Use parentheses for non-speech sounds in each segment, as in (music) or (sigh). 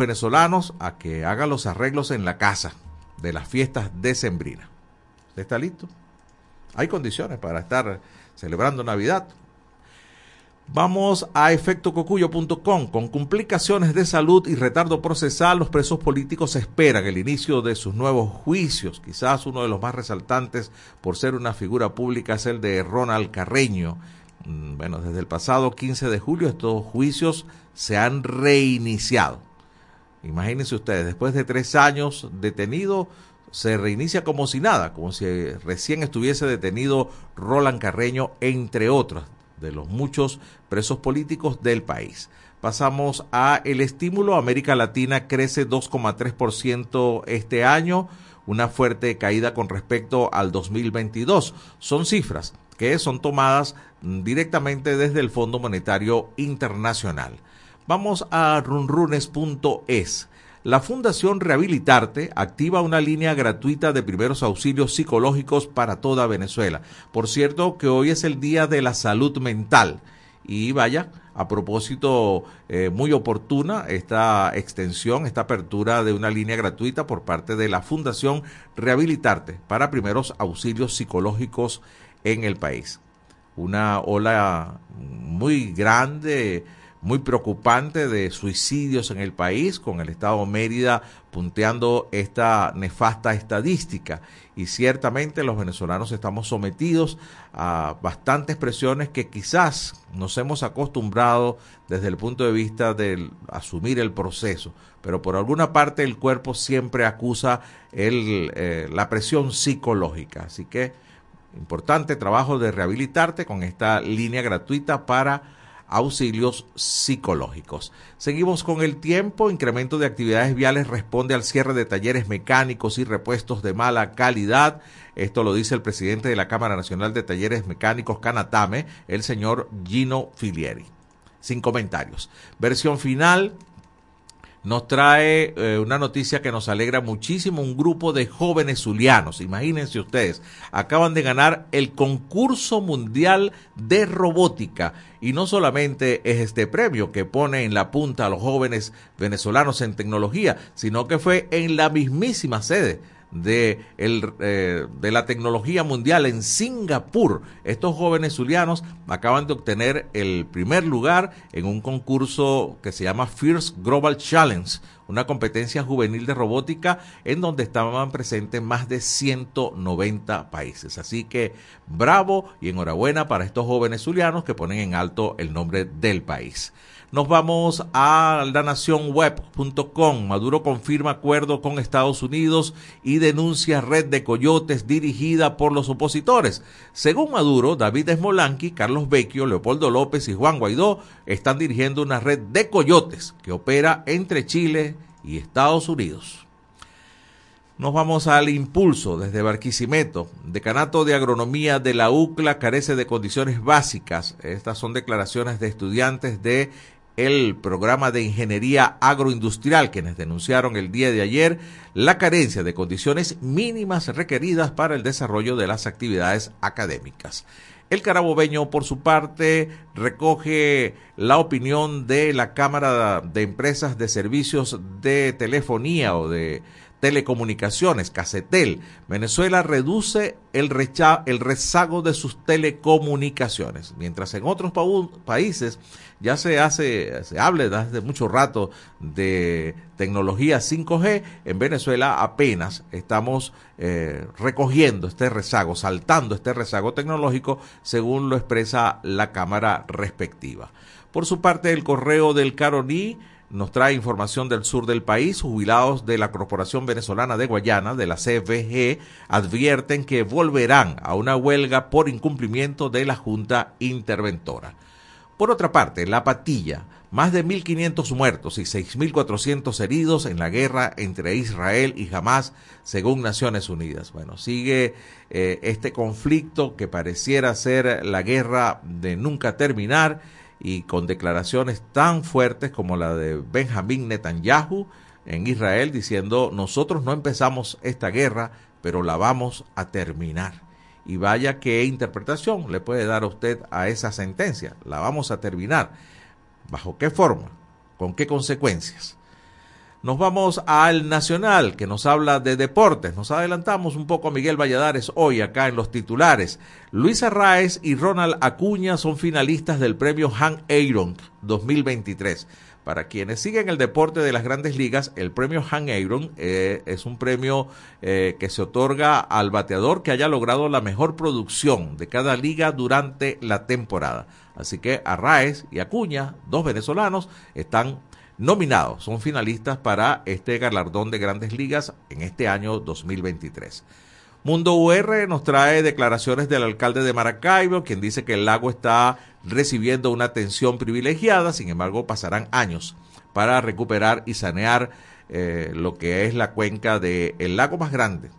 venezolanos a que hagan los arreglos en la casa de las fiestas decembrinas. ¿Usted está listo? Hay condiciones para estar celebrando Navidad. Vamos a efectococuyo.com. Con complicaciones de salud y retardo procesal, los presos políticos esperan el inicio de sus nuevos juicios. Quizás uno de los más resaltantes por ser una figura pública es el de Ronald Carreño. Mm, bueno, desde el pasado 15 de julio estos juicios se han reiniciado. Imagínense ustedes, después de tres años detenido, se reinicia como si nada, como si recién estuviese detenido Roland Carreño, entre otros de los muchos presos políticos del país. Pasamos a el estímulo. América Latina crece 2,3% este año, una fuerte caída con respecto al 2022. Son cifras que son tomadas directamente desde el Fondo Monetario Internacional. Vamos a runrunes.es. La Fundación Rehabilitarte activa una línea gratuita de primeros auxilios psicológicos para toda Venezuela. Por cierto que hoy es el Día de la Salud Mental. Y vaya, a propósito, eh, muy oportuna esta extensión, esta apertura de una línea gratuita por parte de la Fundación Rehabilitarte para primeros auxilios psicológicos en el país. Una ola muy grande muy preocupante de suicidios en el país, con el Estado Mérida punteando esta nefasta estadística. Y ciertamente los venezolanos estamos sometidos a bastantes presiones que quizás nos hemos acostumbrado desde el punto de vista de asumir el proceso, pero por alguna parte el cuerpo siempre acusa eh, la presión psicológica. Así que importante trabajo de rehabilitarte con esta línea gratuita para auxilios psicológicos. Seguimos con el tiempo. Incremento de actividades viales responde al cierre de talleres mecánicos y repuestos de mala calidad. Esto lo dice el presidente de la Cámara Nacional de Talleres Mecánicos Canatame, el señor Gino Filieri. Sin comentarios. Versión final nos trae eh, una noticia que nos alegra muchísimo. Un grupo de jóvenes zulianos, imagínense ustedes, acaban de ganar el concurso mundial de robótica. Y no solamente es este premio que pone en la punta a los jóvenes venezolanos en tecnología, sino que fue en la mismísima sede de, el, eh, de la tecnología mundial en Singapur. Estos jóvenes zulianos acaban de obtener el primer lugar en un concurso que se llama First Global Challenge, una competencia juvenil de robótica en donde estaban presentes más de 190 países. Así que bravo y enhorabuena para estos jóvenes zulianos que ponen en alto el nombre del país. Nos vamos a la nacionweb.com. Maduro confirma acuerdo con Estados Unidos y denuncia red de coyotes dirigida por los opositores. Según Maduro, David Esmolanqui, Carlos Vecchio, Leopoldo López y Juan Guaidó están dirigiendo una red de coyotes que opera entre Chile y Estados Unidos. Nos vamos al impulso desde Barquisimeto. Decanato de Agronomía de la UCLA carece de condiciones básicas. Estas son declaraciones de estudiantes de el programa de ingeniería agroindustrial, quienes denunciaron el día de ayer la carencia de condiciones mínimas requeridas para el desarrollo de las actividades académicas. El carabobeño, por su parte, recoge la opinión de la Cámara de Empresas de Servicios de Telefonía o de telecomunicaciones, Casetel. Venezuela reduce el, el rezago de sus telecomunicaciones, mientras en otros países ya se hace, se hable desde mucho rato de tecnología 5G, en Venezuela apenas estamos eh, recogiendo este rezago, saltando este rezago tecnológico, según lo expresa la Cámara respectiva. Por su parte, el correo del Caroní nos trae información del sur del país. Jubilados de la Corporación Venezolana de Guayana, de la CFG, advierten que volverán a una huelga por incumplimiento de la Junta Interventora. Por otra parte, La Patilla, más de 1.500 muertos y 6.400 heridos en la guerra entre Israel y Hamas, según Naciones Unidas. Bueno, sigue eh, este conflicto que pareciera ser la guerra de nunca terminar y con declaraciones tan fuertes como la de Benjamín Netanyahu en Israel diciendo nosotros no empezamos esta guerra, pero la vamos a terminar. Y vaya qué interpretación le puede dar usted a esa sentencia. La vamos a terminar. ¿Bajo qué forma? ¿Con qué consecuencias? Nos vamos al Nacional, que nos habla de deportes. Nos adelantamos un poco a Miguel Valladares hoy acá en los titulares. Luis Arraez y Ronald Acuña son finalistas del premio Han Aaron 2023. Para quienes siguen el deporte de las grandes ligas, el premio Han Aaron eh, es un premio eh, que se otorga al bateador que haya logrado la mejor producción de cada liga durante la temporada. Así que Arraez y Acuña, dos venezolanos, están nominados, son finalistas para este galardón de grandes ligas en este año 2023. Mundo UR nos trae declaraciones del alcalde de Maracaibo, quien dice que el lago está recibiendo una atención privilegiada, sin embargo pasarán años para recuperar y sanear eh, lo que es la cuenca del lago más grande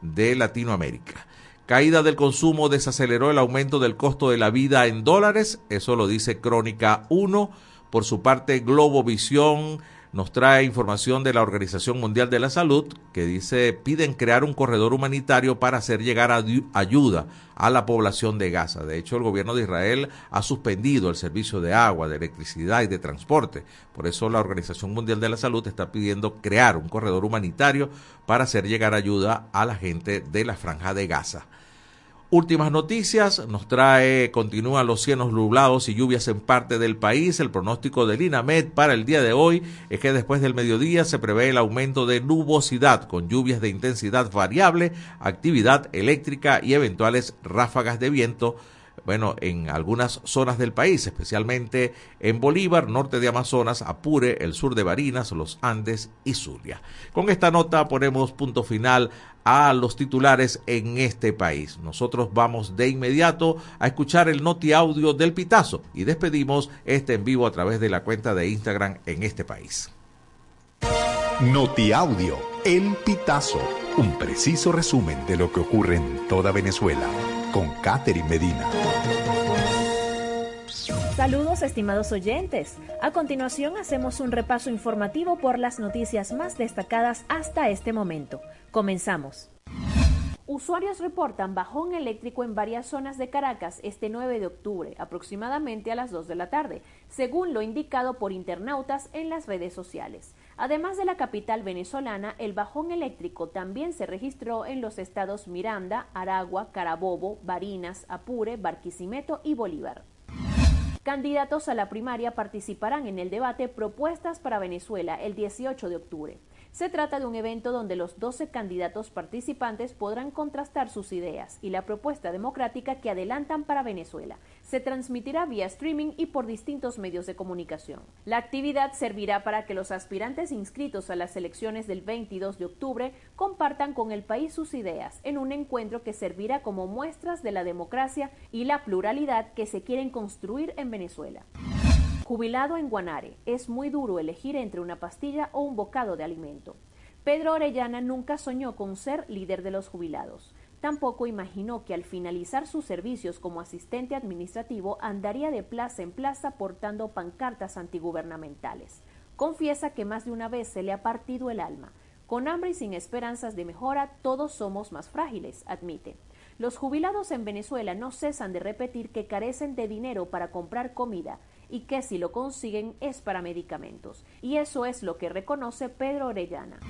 de Latinoamérica. Caída del consumo desaceleró el aumento del costo de la vida en dólares, eso lo dice Crónica 1 por su parte, Globovisión nos trae información de la Organización Mundial de la Salud que dice piden crear un corredor humanitario para hacer llegar ayuda a la población de Gaza. De hecho, el gobierno de Israel ha suspendido el servicio de agua, de electricidad y de transporte. Por eso la Organización Mundial de la Salud está pidiendo crear un corredor humanitario para hacer llegar ayuda a la gente de la franja de Gaza. Últimas noticias, nos trae, continúan los cielos nublados y lluvias en parte del país. El pronóstico del INAMED para el día de hoy es que después del mediodía se prevé el aumento de nubosidad con lluvias de intensidad variable, actividad eléctrica y eventuales ráfagas de viento bueno, en algunas zonas del país, especialmente en Bolívar, norte de Amazonas, Apure, el sur de Barinas, los Andes y Zulia. Con esta nota ponemos punto final a los titulares en este país. Nosotros vamos de inmediato a escuchar el noti audio del Pitazo y despedimos este en vivo a través de la cuenta de Instagram en este país. Noti audio, el Pitazo, un preciso resumen de lo que ocurre en toda Venezuela con Catherine Medina. Saludos estimados oyentes. A continuación hacemos un repaso informativo por las noticias más destacadas hasta este momento. Comenzamos. Usuarios reportan bajón eléctrico en varias zonas de Caracas este 9 de octubre, aproximadamente a las 2 de la tarde, según lo indicado por internautas en las redes sociales. Además de la capital venezolana, el bajón eléctrico también se registró en los estados Miranda, Aragua, Carabobo, Barinas, Apure, Barquisimeto y Bolívar. Candidatos a la primaria participarán en el debate Propuestas para Venezuela el 18 de octubre. Se trata de un evento donde los 12 candidatos participantes podrán contrastar sus ideas y la propuesta democrática que adelantan para Venezuela. Se transmitirá vía streaming y por distintos medios de comunicación. La actividad servirá para que los aspirantes inscritos a las elecciones del 22 de octubre compartan con el país sus ideas en un encuentro que servirá como muestras de la democracia y la pluralidad que se quieren construir en Venezuela. Jubilado en Guanare, es muy duro elegir entre una pastilla o un bocado de alimento. Pedro Orellana nunca soñó con ser líder de los jubilados. Tampoco imaginó que al finalizar sus servicios como asistente administrativo andaría de plaza en plaza portando pancartas antigubernamentales. Confiesa que más de una vez se le ha partido el alma. Con hambre y sin esperanzas de mejora, todos somos más frágiles, admite. Los jubilados en Venezuela no cesan de repetir que carecen de dinero para comprar comida y que si lo consiguen es para medicamentos. Y eso es lo que reconoce Pedro Orellana.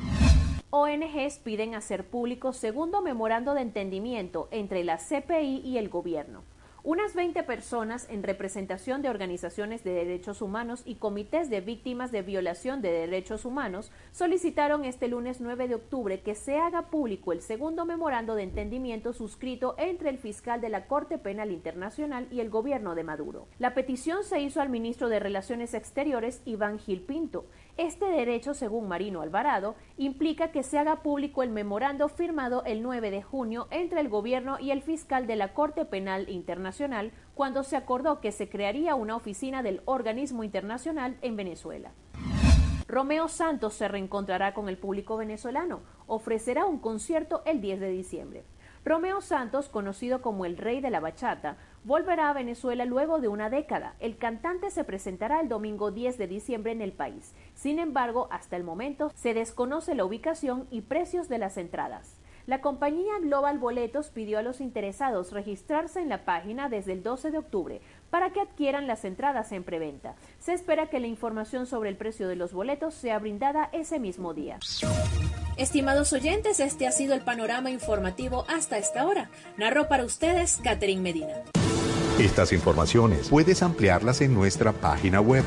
ONGs piden hacer público segundo memorando de entendimiento entre la CPI y el gobierno. Unas 20 personas en representación de organizaciones de derechos humanos y comités de víctimas de violación de derechos humanos solicitaron este lunes 9 de octubre que se haga público el segundo memorando de entendimiento suscrito entre el fiscal de la Corte Penal Internacional y el gobierno de Maduro. La petición se hizo al ministro de Relaciones Exteriores, Iván Gil Pinto, este derecho, según Marino Alvarado, implica que se haga público el memorando firmado el 9 de junio entre el gobierno y el fiscal de la Corte Penal Internacional cuando se acordó que se crearía una oficina del organismo internacional en Venezuela. Romeo Santos se reencontrará con el público venezolano. Ofrecerá un concierto el 10 de diciembre. Romeo Santos, conocido como el rey de la bachata, volverá a Venezuela luego de una década. El cantante se presentará el domingo 10 de diciembre en el país. Sin embargo, hasta el momento se desconoce la ubicación y precios de las entradas. La compañía Global Boletos pidió a los interesados registrarse en la página desde el 12 de octubre para que adquieran las entradas en preventa. Se espera que la información sobre el precio de los boletos sea brindada ese mismo día. Estimados oyentes, este ha sido el panorama informativo hasta esta hora. Narró para ustedes Catherine Medina. Estas informaciones puedes ampliarlas en nuestra página web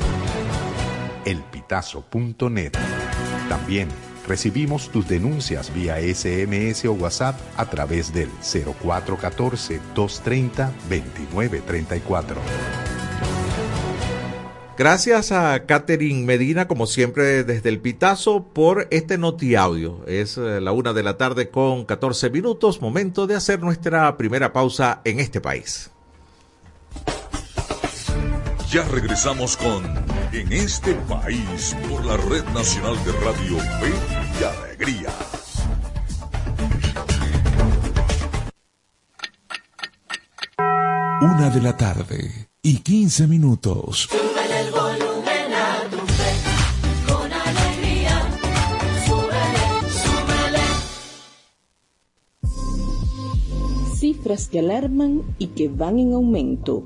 elpitazo.net. También recibimos tus denuncias vía SMS o WhatsApp a través del 0414-230-2934. Gracias a Catherine Medina, como siempre, desde el Pitazo, por este Noti Audio. Es eh, la una de la tarde con 14 minutos, momento de hacer nuestra primera pausa en este país. Ya regresamos con En este país por la Red Nacional de Radio Fe y Alegría. Una de la tarde y 15 minutos. Cifras que alarman y que van en aumento.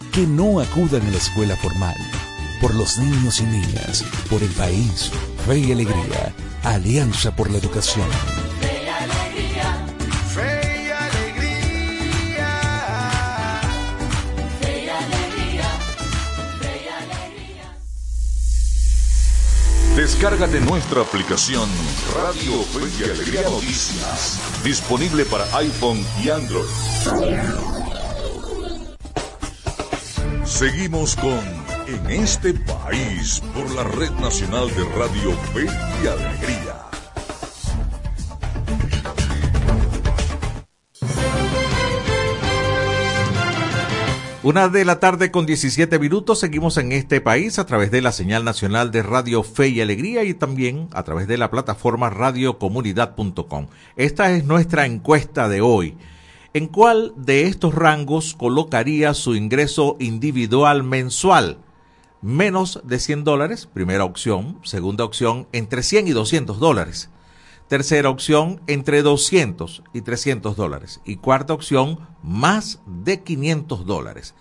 que no acudan a la escuela formal. Por los niños y niñas, por el país, fe y alegría, Alianza por la Educación. Descárgate nuestra aplicación Radio Fe y Alegría Noticias, disponible para iPhone y Android. Seguimos con En este país por la Red Nacional de Radio Fe y Alegría. Una de la tarde con 17 minutos seguimos en este país a través de la señal nacional de Radio Fe y Alegría y también a través de la plataforma radiocomunidad.com. Esta es nuestra encuesta de hoy. ¿En cuál de estos rangos colocaría su ingreso individual mensual? Menos de 100 dólares, primera opción. Segunda opción, entre 100 y 200 dólares. Tercera opción, entre 200 y 300 dólares. Y cuarta opción, más de 500 dólares.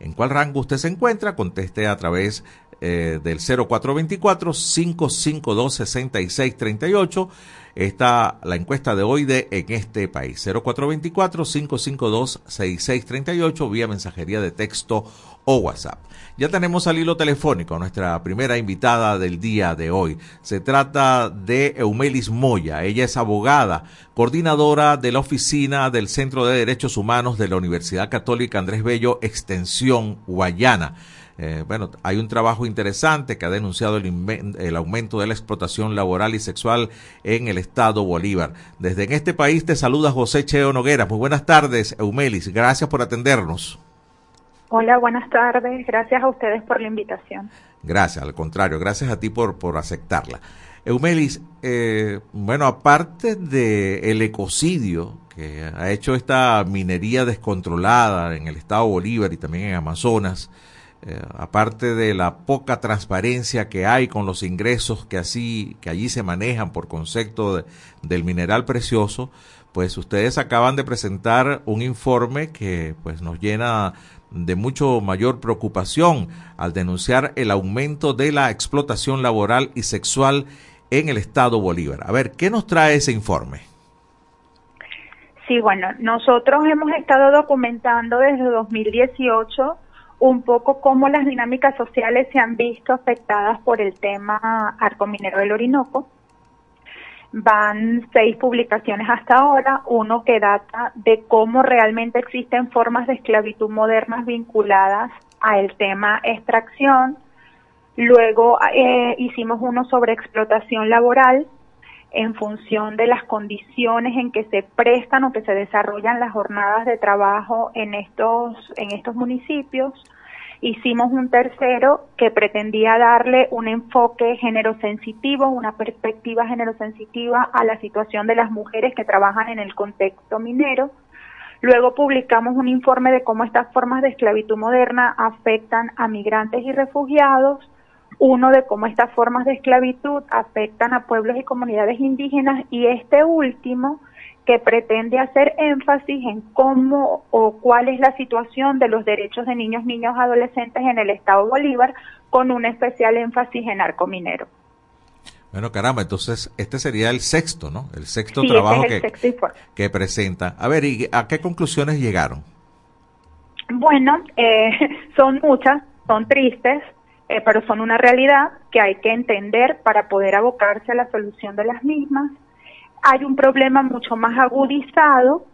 ¿En cuál rango usted se encuentra? Conteste a través eh, del 0424-552-6638. Está la encuesta de hoy de En este país. 0424-552-6638 vía mensajería de texto o WhatsApp. Ya tenemos al hilo telefónico nuestra primera invitada del día de hoy. Se trata de Eumelis Moya. Ella es abogada, coordinadora de la oficina del Centro de Derechos Humanos de la Universidad Católica Andrés Bello, Extensión Guayana. Eh, bueno, hay un trabajo interesante que ha denunciado el, el, aumento de la explotación laboral y sexual en el estado Bolívar. Desde en este país te saluda José Cheo Noguera. Muy buenas tardes, Eumelis. Gracias por atendernos. Hola, buenas tardes. Gracias a ustedes por la invitación. Gracias, al contrario, gracias a ti por, por aceptarla. Eumelis, eh, bueno, aparte del el ecocidio que ha hecho esta minería descontrolada en el estado Bolívar y también en Amazonas, eh, aparte de la poca transparencia que hay con los ingresos que así que allí se manejan por concepto del mineral precioso, pues ustedes acaban de presentar un informe que pues nos llena de mucho mayor preocupación al denunciar el aumento de la explotación laboral y sexual en el estado Bolívar. A ver, ¿qué nos trae ese informe? Sí, bueno, nosotros hemos estado documentando desde 2018 un poco cómo las dinámicas sociales se han visto afectadas por el tema arco minero del Orinoco. Van seis publicaciones hasta ahora, uno que data de cómo realmente existen formas de esclavitud modernas vinculadas al tema extracción. Luego eh, hicimos uno sobre explotación laboral en función de las condiciones en que se prestan o que se desarrollan las jornadas de trabajo en estos, en estos municipios hicimos un tercero que pretendía darle un enfoque generosensitivo, una perspectiva generosensitiva a la situación de las mujeres que trabajan en el contexto minero. Luego publicamos un informe de cómo estas formas de esclavitud moderna afectan a migrantes y refugiados, uno de cómo estas formas de esclavitud afectan a pueblos y comunidades indígenas y este último que pretende hacer énfasis en cómo o cuál es la situación de los derechos de niños, niños, adolescentes en el Estado Bolívar, con un especial énfasis en arco minero. Bueno, caramba, entonces este sería el sexto, ¿no? El sexto trabajo que, que presenta. A ver, ¿y a qué conclusiones llegaron? Bueno, eh, (laughs) son muchas, son tristes, eh, pero son una realidad que hay que entender para poder abocarse a la solución de las mismas hay un problema mucho más agudizado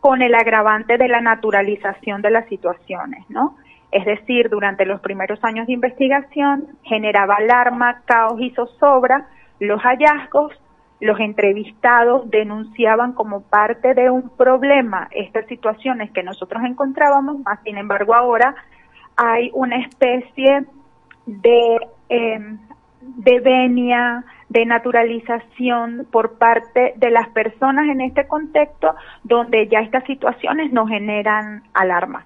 con el agravante de la naturalización de las situaciones, ¿no? Es decir, durante los primeros años de investigación generaba alarma, caos y zozobra los hallazgos, los entrevistados denunciaban como parte de un problema estas situaciones que nosotros encontrábamos, más sin embargo ahora hay una especie de eh, venia, de naturalización por parte de las personas en este contexto donde ya estas situaciones no generan alarma.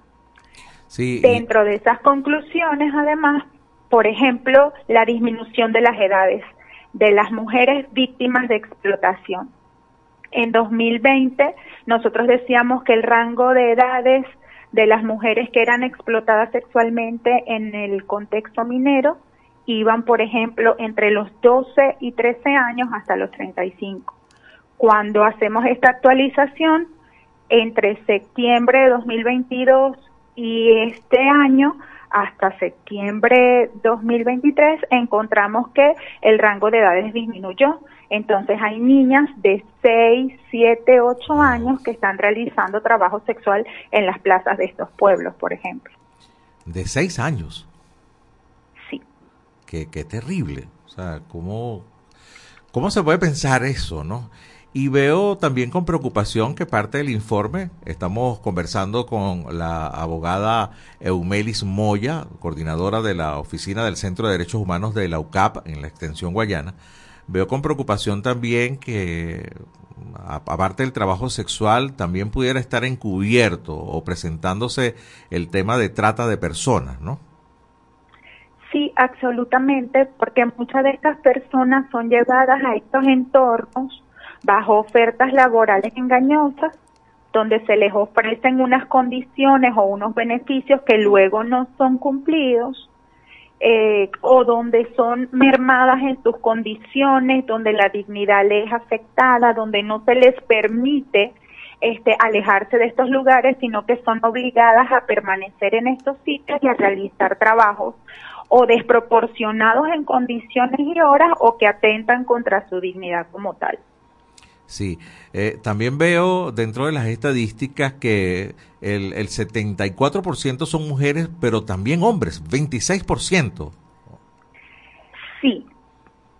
Dentro de esas conclusiones, además, por ejemplo, la disminución de las edades de las mujeres víctimas de explotación. En 2020 nosotros decíamos que el rango de edades de las mujeres que eran explotadas sexualmente en el contexto minero iban, por ejemplo, entre los 12 y 13 años hasta los 35. Cuando hacemos esta actualización, entre septiembre de 2022 y este año, hasta septiembre 2023, encontramos que el rango de edades disminuyó. Entonces hay niñas de 6, 7, 8 años que están realizando trabajo sexual en las plazas de estos pueblos, por ejemplo. De 6 años qué, terrible. O sea, ¿cómo, ¿cómo se puede pensar eso, no? Y veo también con preocupación que parte del informe, estamos conversando con la abogada Eumelis Moya, coordinadora de la Oficina del Centro de Derechos Humanos de la UCAP en la extensión guayana. Veo con preocupación también que, aparte del trabajo sexual, también pudiera estar encubierto o presentándose el tema de trata de personas, ¿no? Sí, absolutamente, porque muchas de estas personas son llevadas a estos entornos bajo ofertas laborales engañosas, donde se les ofrecen unas condiciones o unos beneficios que luego no son cumplidos, eh, o donde son mermadas en sus condiciones, donde la dignidad les es afectada, donde no se les permite este, alejarse de estos lugares, sino que son obligadas a permanecer en estos sitios y a realizar trabajos o desproporcionados en condiciones y horas o que atentan contra su dignidad como tal. Sí, eh, también veo dentro de las estadísticas que el, el 74% son mujeres, pero también hombres, 26%. Sí,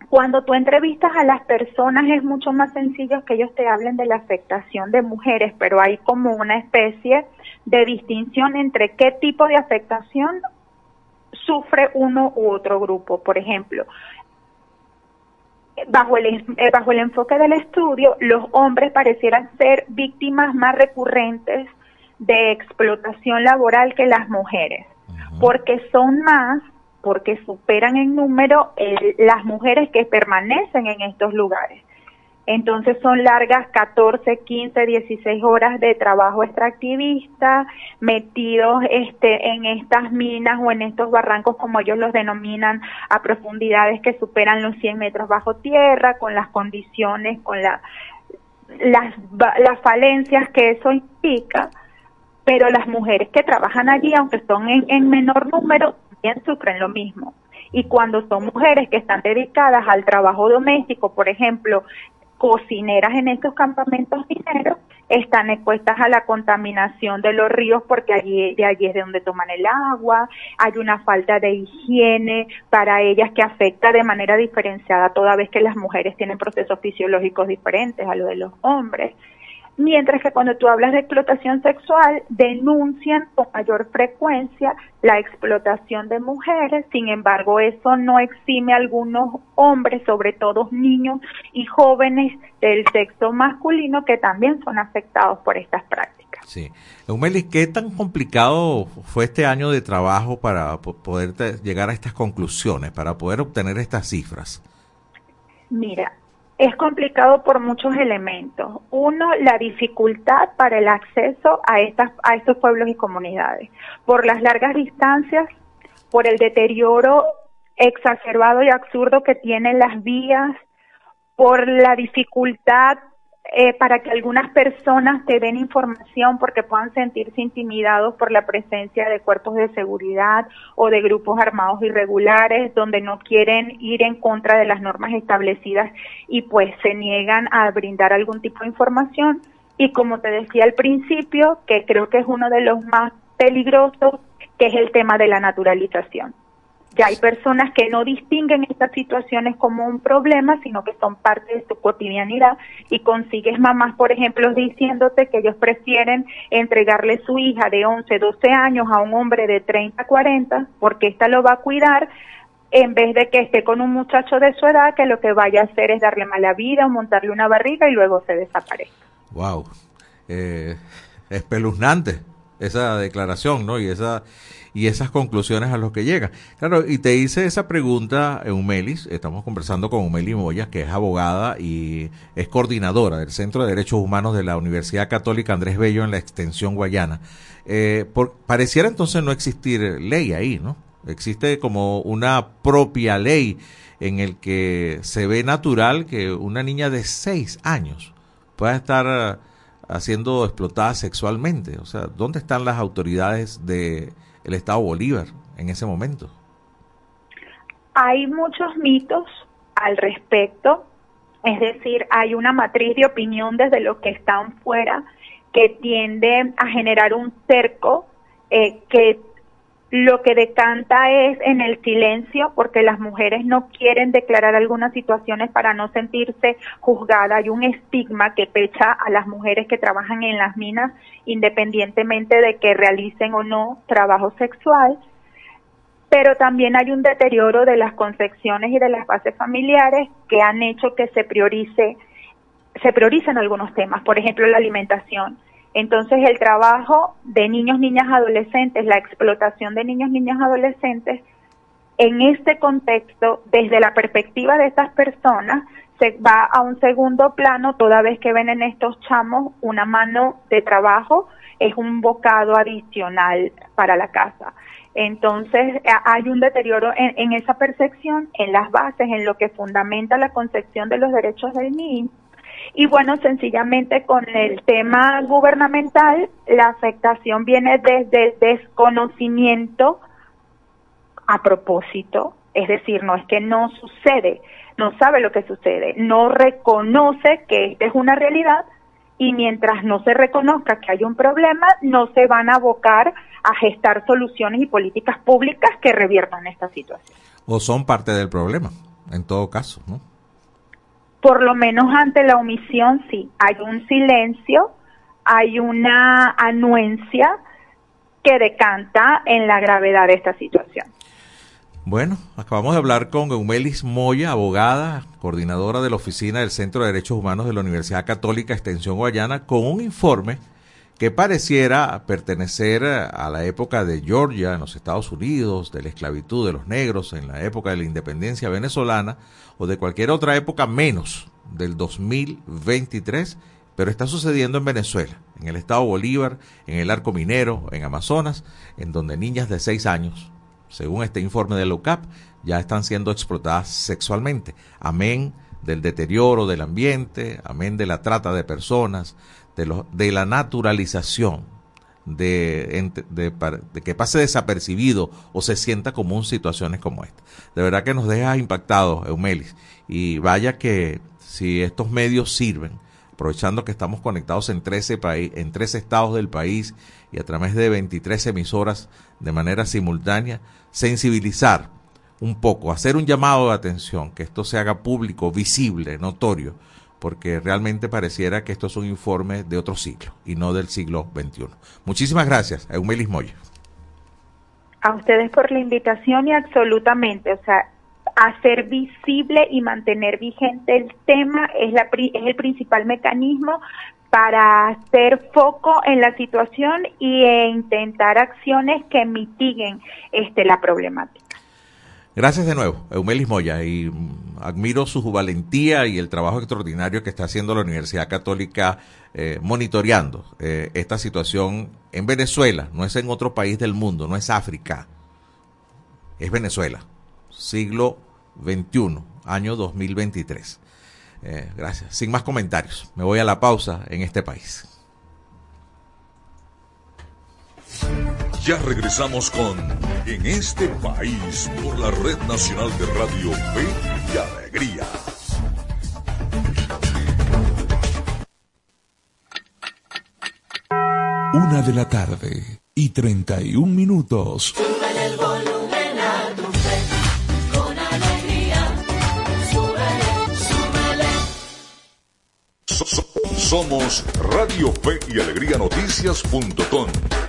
cuando tú entrevistas a las personas es mucho más sencillo que ellos te hablen de la afectación de mujeres, pero hay como una especie de distinción entre qué tipo de afectación sufre uno u otro grupo. Por ejemplo, bajo el, eh, bajo el enfoque del estudio, los hombres parecieran ser víctimas más recurrentes de explotación laboral que las mujeres. porque son más, porque superan en número las mujeres que permanecen en estos lugares. Entonces son largas 14, 15, 16 horas de trabajo extractivista, metidos este, en estas minas o en estos barrancos, como ellos los denominan, a profundidades que superan los 100 metros bajo tierra, con las condiciones, con la, las, las falencias que eso implica. Pero las mujeres que trabajan allí, aunque son en, en menor número, también sufren lo mismo y cuando son mujeres que están dedicadas al trabajo doméstico, por ejemplo, cocineras en estos campamentos mineros están expuestas a la contaminación de los ríos porque allí de allí es de donde toman el agua, hay una falta de higiene para ellas que afecta de manera diferenciada toda vez que las mujeres tienen procesos fisiológicos diferentes a los de los hombres mientras que cuando tú hablas de explotación sexual denuncian con mayor frecuencia la explotación de mujeres, sin embargo eso no exime a algunos hombres, sobre todo niños y jóvenes del sexo masculino que también son afectados por estas prácticas. Sí. Eumeli, ¿qué tan complicado fue este año de trabajo para poder llegar a estas conclusiones, para poder obtener estas cifras? Mira, es complicado por muchos elementos. Uno, la dificultad para el acceso a, estas, a estos pueblos y comunidades, por las largas distancias, por el deterioro exacerbado y absurdo que tienen las vías, por la dificultad eh, para que algunas personas te den información porque puedan sentirse intimidados por la presencia de cuerpos de seguridad o de grupos armados irregulares donde no quieren ir en contra de las normas establecidas y pues se niegan a brindar algún tipo de información. Y como te decía al principio, que creo que es uno de los más peligrosos, que es el tema de la naturalización. Ya hay personas que no distinguen estas situaciones como un problema, sino que son parte de su cotidianidad y consigues mamás, por ejemplo, diciéndote que ellos prefieren entregarle su hija de 11, 12 años a un hombre de 30, 40, porque ésta lo va a cuidar en vez de que esté con un muchacho de su edad que lo que vaya a hacer es darle mala vida o montarle una barriga y luego se desaparezca. Wow, eh, espeluznante esa declaración, ¿no? Y esa y esas conclusiones a los que llega. Claro, y te hice esa pregunta, Eumelis, estamos conversando con Eumelis Moya, que es abogada y es coordinadora del Centro de Derechos Humanos de la Universidad Católica Andrés Bello en la extensión guayana. Eh, pareciera entonces no existir ley ahí, ¿no? Existe como una propia ley en el que se ve natural que una niña de seis años pueda estar haciendo explotada sexualmente. O sea, ¿dónde están las autoridades de el Estado Bolívar en ese momento? Hay muchos mitos al respecto, es decir, hay una matriz de opinión desde los que están fuera que tiende a generar un cerco eh, que lo que decanta es en el silencio, porque las mujeres no quieren declarar algunas situaciones para no sentirse juzgadas. Hay un estigma que pecha a las mujeres que trabajan en las minas, independientemente de que realicen o no trabajo sexual. Pero también hay un deterioro de las concepciones y de las bases familiares que han hecho que se priorice, se prioricen algunos temas, por ejemplo, la alimentación entonces el trabajo de niños, niñas, adolescentes, la explotación de niños, niñas, adolescentes, en este contexto, desde la perspectiva de estas personas, se va a un segundo plano toda vez que ven en estos chamos una mano de trabajo, es un bocado adicional para la casa. Entonces hay un deterioro en, en esa percepción, en las bases, en lo que fundamenta la concepción de los derechos del niño y bueno, sencillamente con el tema gubernamental, la afectación viene desde el desconocimiento a propósito, es decir, no es que no sucede, no sabe lo que sucede, no reconoce que esta es una realidad y mientras no se reconozca que hay un problema, no se van a abocar a gestar soluciones y políticas públicas que reviertan esta situación. O son parte del problema, en todo caso, ¿no? Por lo menos ante la omisión sí, hay un silencio, hay una anuencia que decanta en la gravedad de esta situación. Bueno, acabamos de hablar con Eumelis Moya, abogada, coordinadora de la Oficina del Centro de Derechos Humanos de la Universidad Católica Extensión Guayana, con un informe que pareciera pertenecer a la época de Georgia en los Estados Unidos, de la esclavitud de los negros en la época de la independencia venezolana o de cualquier otra época menos del 2023, pero está sucediendo en Venezuela, en el estado Bolívar, en el arco minero, en Amazonas, en donde niñas de 6 años, según este informe de la UCAP, ya están siendo explotadas sexualmente. Amén del deterioro del ambiente, amén de la trata de personas, de, la naturalización, de, que pase desapercibido o se sienta común situaciones como esta. De verdad que nos deja impactados, Eumelis. Y vaya que si estos medios sirven, aprovechando que estamos conectados en 13, país, en 13 estados del país y a través de 23 emisoras de manera simultánea, sensibilizar un poco, hacer un llamado de atención, que esto se haga público, visible, notorio, porque realmente pareciera que esto es un informe de otro siglo y no del siglo XXI. Muchísimas gracias, Eumelis Moya. A ustedes por la invitación y absolutamente, o sea, hacer visible y mantener vigente el tema es, la, es el principal mecanismo para hacer foco en la situación y intentar acciones que mitiguen este, la problemática. Gracias de nuevo, Eumelis Moya, y mm, admiro su valentía y el trabajo extraordinario que está haciendo la Universidad Católica eh, monitoreando eh, esta situación en Venezuela, no es en otro país del mundo, no es África, es Venezuela, siglo XXI, año 2023. Eh, gracias. Sin más comentarios, me voy a la pausa en este país. Ya regresamos con En este país por la Red Nacional de Radio Fe y Alegría. Una de la tarde y 31 minutos. el volumen a tu fe, con alegría. Somos Radio Fe y Alegría Noticias.com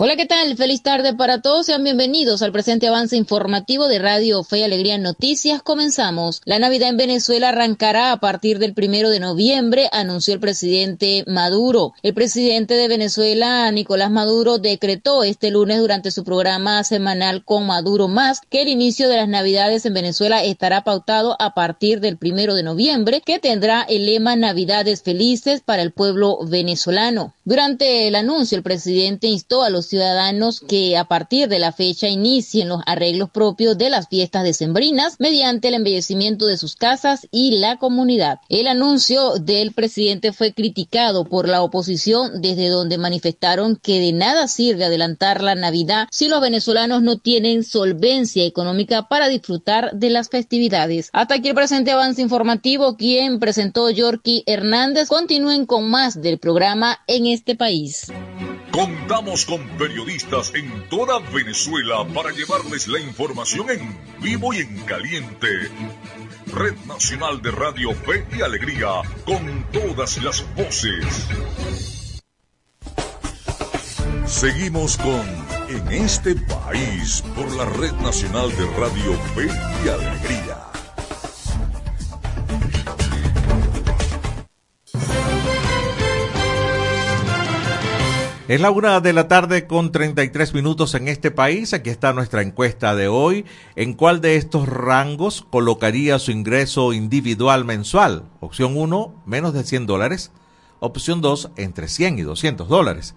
Hola, ¿qué tal? Feliz tarde para todos. Sean bienvenidos al presente avance informativo de Radio Fe y Alegría Noticias. Comenzamos. La Navidad en Venezuela arrancará a partir del primero de noviembre, anunció el presidente Maduro. El presidente de Venezuela, Nicolás Maduro, decretó este lunes durante su programa semanal con Maduro Más que el inicio de las Navidades en Venezuela estará pautado a partir del primero de noviembre, que tendrá el lema Navidades felices para el pueblo venezolano. Durante el anuncio, el presidente instó a los ciudadanos que a partir de la fecha inicien los arreglos propios de las fiestas decembrinas mediante el embellecimiento de sus casas y la comunidad. El anuncio del presidente fue criticado por la oposición desde donde manifestaron que de nada sirve adelantar la Navidad si los venezolanos no tienen solvencia económica para disfrutar de las festividades. Hasta aquí el presente avance informativo, quien presentó Yorky Hernández. Continúen con más del programa en este país. Contamos con periodistas en toda Venezuela para llevarles la información en vivo y en caliente. Red Nacional de Radio Fe y Alegría, con todas las voces. Seguimos con En este país por la Red Nacional de Radio Fe y Alegría. Es la una de la tarde con 33 minutos en este país. Aquí está nuestra encuesta de hoy. ¿En cuál de estos rangos colocaría su ingreso individual mensual? Opción 1, menos de 100 dólares. Opción 2, entre 100 y 200 dólares.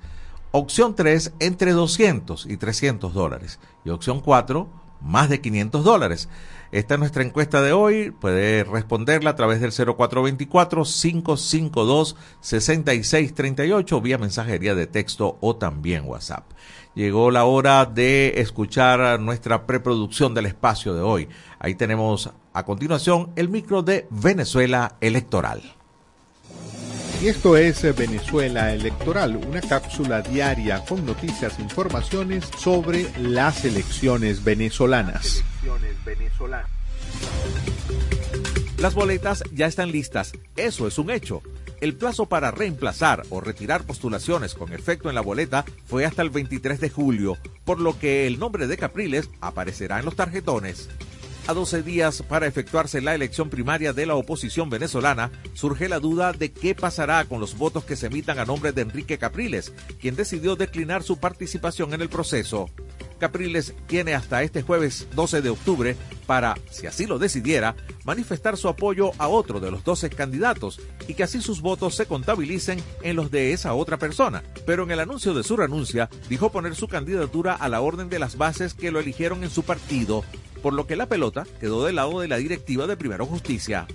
Opción 3, entre 200 y 300 dólares. Y opción 4, más de 500 dólares. Esta es nuestra encuesta de hoy. Puede responderla a través del 0424-552-6638 vía mensajería de texto o también WhatsApp. Llegó la hora de escuchar nuestra preproducción del espacio de hoy. Ahí tenemos a continuación el micro de Venezuela Electoral. Y esto es eh, Venezuela Electoral, una cápsula diaria con noticias e informaciones sobre las elecciones venezolanas. Las boletas ya están listas, eso es un hecho. El plazo para reemplazar o retirar postulaciones con efecto en la boleta fue hasta el 23 de julio, por lo que el nombre de Capriles aparecerá en los tarjetones. A 12 días para efectuarse la elección primaria de la oposición venezolana, surge la duda de qué pasará con los votos que se emitan a nombre de Enrique Capriles, quien decidió declinar su participación en el proceso. Capriles tiene hasta este jueves 12 de octubre para, si así lo decidiera, manifestar su apoyo a otro de los 12 candidatos y que así sus votos se contabilicen en los de esa otra persona. Pero en el anuncio de su renuncia dijo poner su candidatura a la orden de las bases que lo eligieron en su partido, por lo que la pelota quedó del lado de la directiva de Primero Justicia.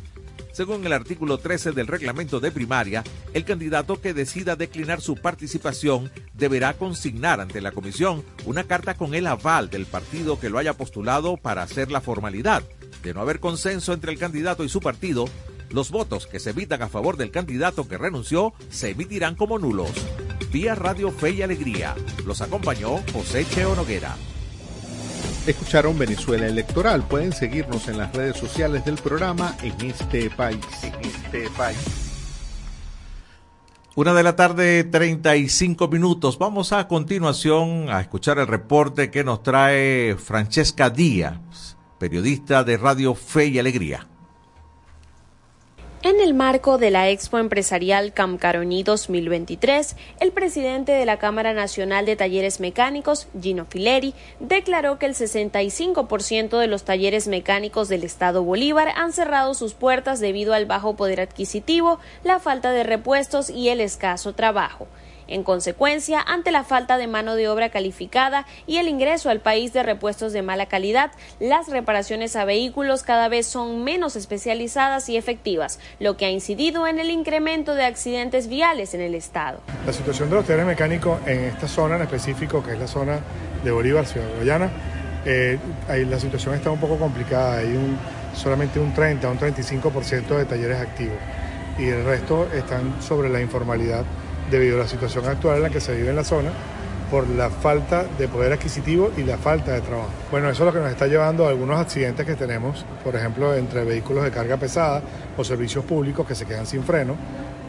Según el artículo 13 del reglamento de primaria, el candidato que decida declinar su participación deberá consignar ante la comisión una carta con el aval del partido que lo haya postulado para hacer la formalidad. De no haber consenso entre el candidato y su partido, los votos que se emitan a favor del candidato que renunció se emitirán como nulos. Vía Radio Fe y Alegría. Los acompañó José Cheo Noguera. Escucharon Venezuela Electoral. Pueden seguirnos en las redes sociales del programa en este país. En este país. Una de la tarde, 35 minutos. Vamos a continuación a escuchar el reporte que nos trae Francesca Díaz, periodista de Radio Fe y Alegría. En el marco de la Expo Empresarial Camcaroni 2023, el presidente de la Cámara Nacional de Talleres Mecánicos, Gino Fileri, declaró que el 65% de los talleres mecánicos del Estado Bolívar han cerrado sus puertas debido al bajo poder adquisitivo, la falta de repuestos y el escaso trabajo. En consecuencia, ante la falta de mano de obra calificada y el ingreso al país de repuestos de mala calidad, las reparaciones a vehículos cada vez son menos especializadas y efectivas, lo que ha incidido en el incremento de accidentes viales en el estado. La situación de los talleres mecánicos en esta zona en específico, que es la zona de Bolívar, Ciudad de Guayana, eh, ahí la situación está un poco complicada. Hay solamente un 30, un 35% de talleres activos y el resto están sobre la informalidad debido a la situación actual en la que se vive en la zona por la falta de poder adquisitivo y la falta de trabajo. Bueno, eso es lo que nos está llevando a algunos accidentes que tenemos, por ejemplo, entre vehículos de carga pesada o servicios públicos que se quedan sin freno,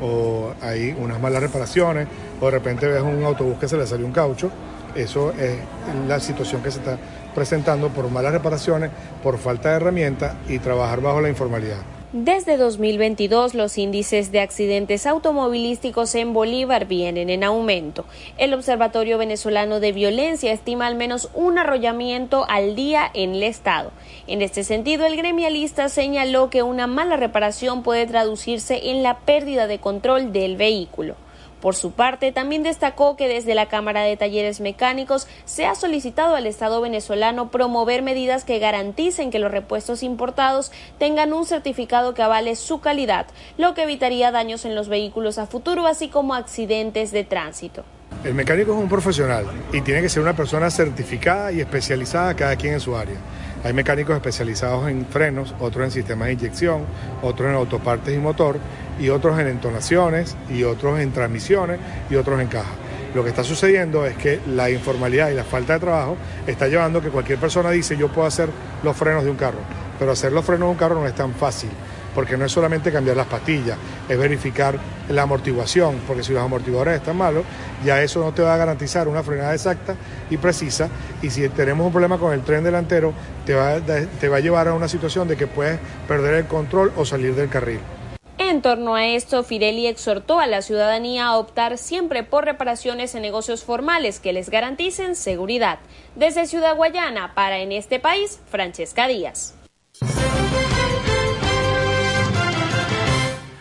o hay unas malas reparaciones, o de repente ves un autobús que se le salió un caucho. Eso es la situación que se está presentando por malas reparaciones, por falta de herramientas y trabajar bajo la informalidad. Desde 2022, los índices de accidentes automovilísticos en Bolívar vienen en aumento. El Observatorio Venezolano de Violencia estima al menos un arrollamiento al día en el estado. En este sentido, el gremialista señaló que una mala reparación puede traducirse en la pérdida de control del vehículo. Por su parte, también destacó que desde la Cámara de Talleres Mecánicos se ha solicitado al Estado venezolano promover medidas que garanticen que los repuestos importados tengan un certificado que avale su calidad, lo que evitaría daños en los vehículos a futuro, así como accidentes de tránsito. El mecánico es un profesional y tiene que ser una persona certificada y especializada cada quien en su área. Hay mecánicos especializados en frenos, otros en sistemas de inyección, otros en autopartes y motor, y otros en entonaciones, y otros en transmisiones, y otros en caja. Lo que está sucediendo es que la informalidad y la falta de trabajo está llevando a que cualquier persona dice yo puedo hacer los frenos de un carro, pero hacer los frenos de un carro no es tan fácil porque no es solamente cambiar las pastillas, es verificar la amortiguación, porque si los amortiguadores están malos, ya eso no te va a garantizar una frenada exacta y precisa, y si tenemos un problema con el tren delantero, te va, te va a llevar a una situación de que puedes perder el control o salir del carril. En torno a esto, Firelli exhortó a la ciudadanía a optar siempre por reparaciones en negocios formales que les garanticen seguridad. Desde Ciudad Guayana, para en este país, Francesca Díaz.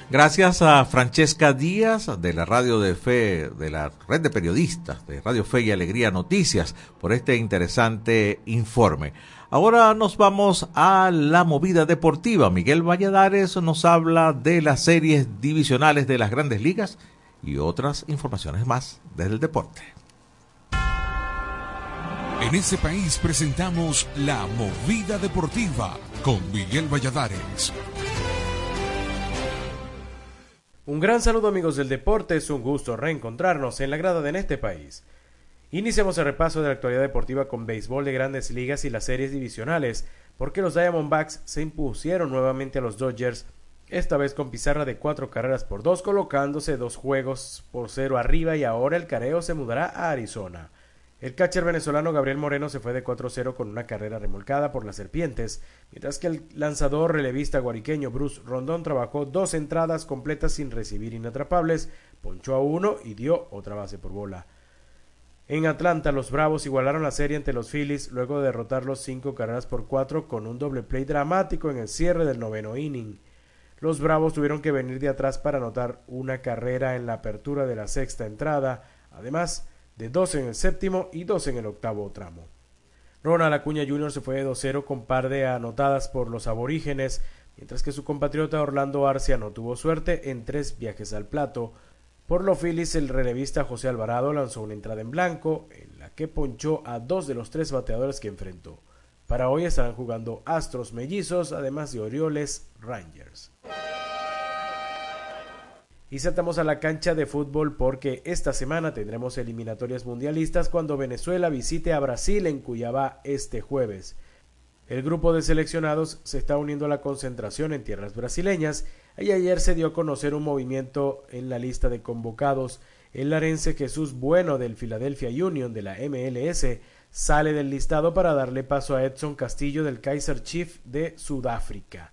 Gracias a Francesca Díaz de la radio de Fe, de la red de periodistas de Radio Fe y Alegría Noticias por este interesante informe. Ahora nos vamos a la movida deportiva. Miguel Valladares nos habla de las series divisionales de las grandes ligas y otras informaciones más desde el deporte. En este país presentamos la movida deportiva con Miguel Valladares. Un gran saludo amigos del deporte, es un gusto reencontrarnos en la grada de en este país. Iniciamos el repaso de la actualidad deportiva con béisbol de grandes ligas y las series divisionales, porque los Diamondbacks se impusieron nuevamente a los Dodgers, esta vez con pizarra de cuatro carreras por dos, colocándose dos juegos por cero arriba y ahora el careo se mudará a Arizona. El catcher venezolano Gabriel Moreno se fue de 4-0 con una carrera remolcada por las serpientes, mientras que el lanzador relevista guariqueño Bruce Rondón trabajó dos entradas completas sin recibir inatrapables, ponchó a uno y dio otra base por bola. En Atlanta, los Bravos igualaron la serie ante los Phillies luego de derrotarlos cinco carreras por cuatro con un doble play dramático en el cierre del noveno inning. Los Bravos tuvieron que venir de atrás para anotar una carrera en la apertura de la sexta entrada. Además, de dos en el séptimo y dos en el octavo tramo. Ronald Acuña Jr. se fue de 2-0 con par de anotadas por los aborígenes, mientras que su compatriota Orlando Arcia no tuvo suerte en tres viajes al plato. Por los Phillies, el relevista José Alvarado lanzó una entrada en blanco, en la que ponchó a dos de los tres bateadores que enfrentó. Para hoy estarán jugando Astros Mellizos, además de Orioles Rangers. Y saltamos a la cancha de fútbol porque esta semana tendremos eliminatorias mundialistas cuando Venezuela visite a Brasil en Cuyabá este jueves. El grupo de seleccionados se está uniendo a la concentración en tierras brasileñas y ayer se dio a conocer un movimiento en la lista de convocados. El larense Jesús Bueno del Philadelphia Union de la MLS sale del listado para darle paso a Edson Castillo del Kaiser Chief de Sudáfrica.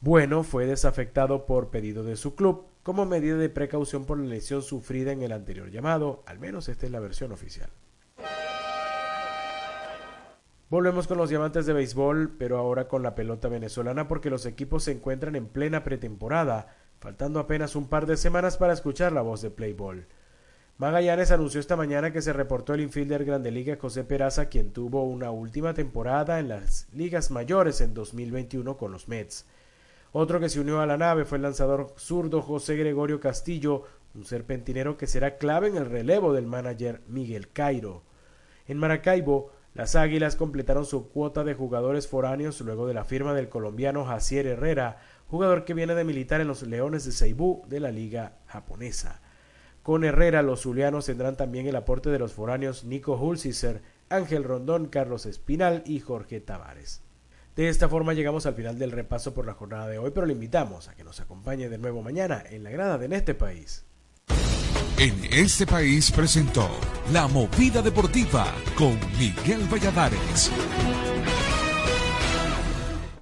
Bueno fue desafectado por pedido de su club como medida de precaución por la lesión sufrida en el anterior llamado, al menos esta es la versión oficial. Volvemos con los diamantes de béisbol, pero ahora con la pelota venezolana porque los equipos se encuentran en plena pretemporada, faltando apenas un par de semanas para escuchar la voz de Playball. Magallanes anunció esta mañana que se reportó el infielder Grande Liga José Peraza, quien tuvo una última temporada en las ligas mayores en 2021 con los Mets. Otro que se unió a la nave fue el lanzador zurdo José Gregorio Castillo, un serpentinero que será clave en el relevo del manager Miguel Cairo. En Maracaibo, las Águilas completaron su cuota de jugadores foráneos luego de la firma del colombiano Jacier Herrera, jugador que viene de militar en los Leones de Ceibú de la liga japonesa. Con Herrera, los zulianos tendrán también el aporte de los foráneos Nico Hulsizer, Ángel Rondón, Carlos Espinal y Jorge Tavares. De esta forma llegamos al final del repaso por la jornada de hoy, pero le invitamos a que nos acompañe de nuevo mañana en la grada de En este país. En este país presentó La Movida Deportiva con Miguel Valladares.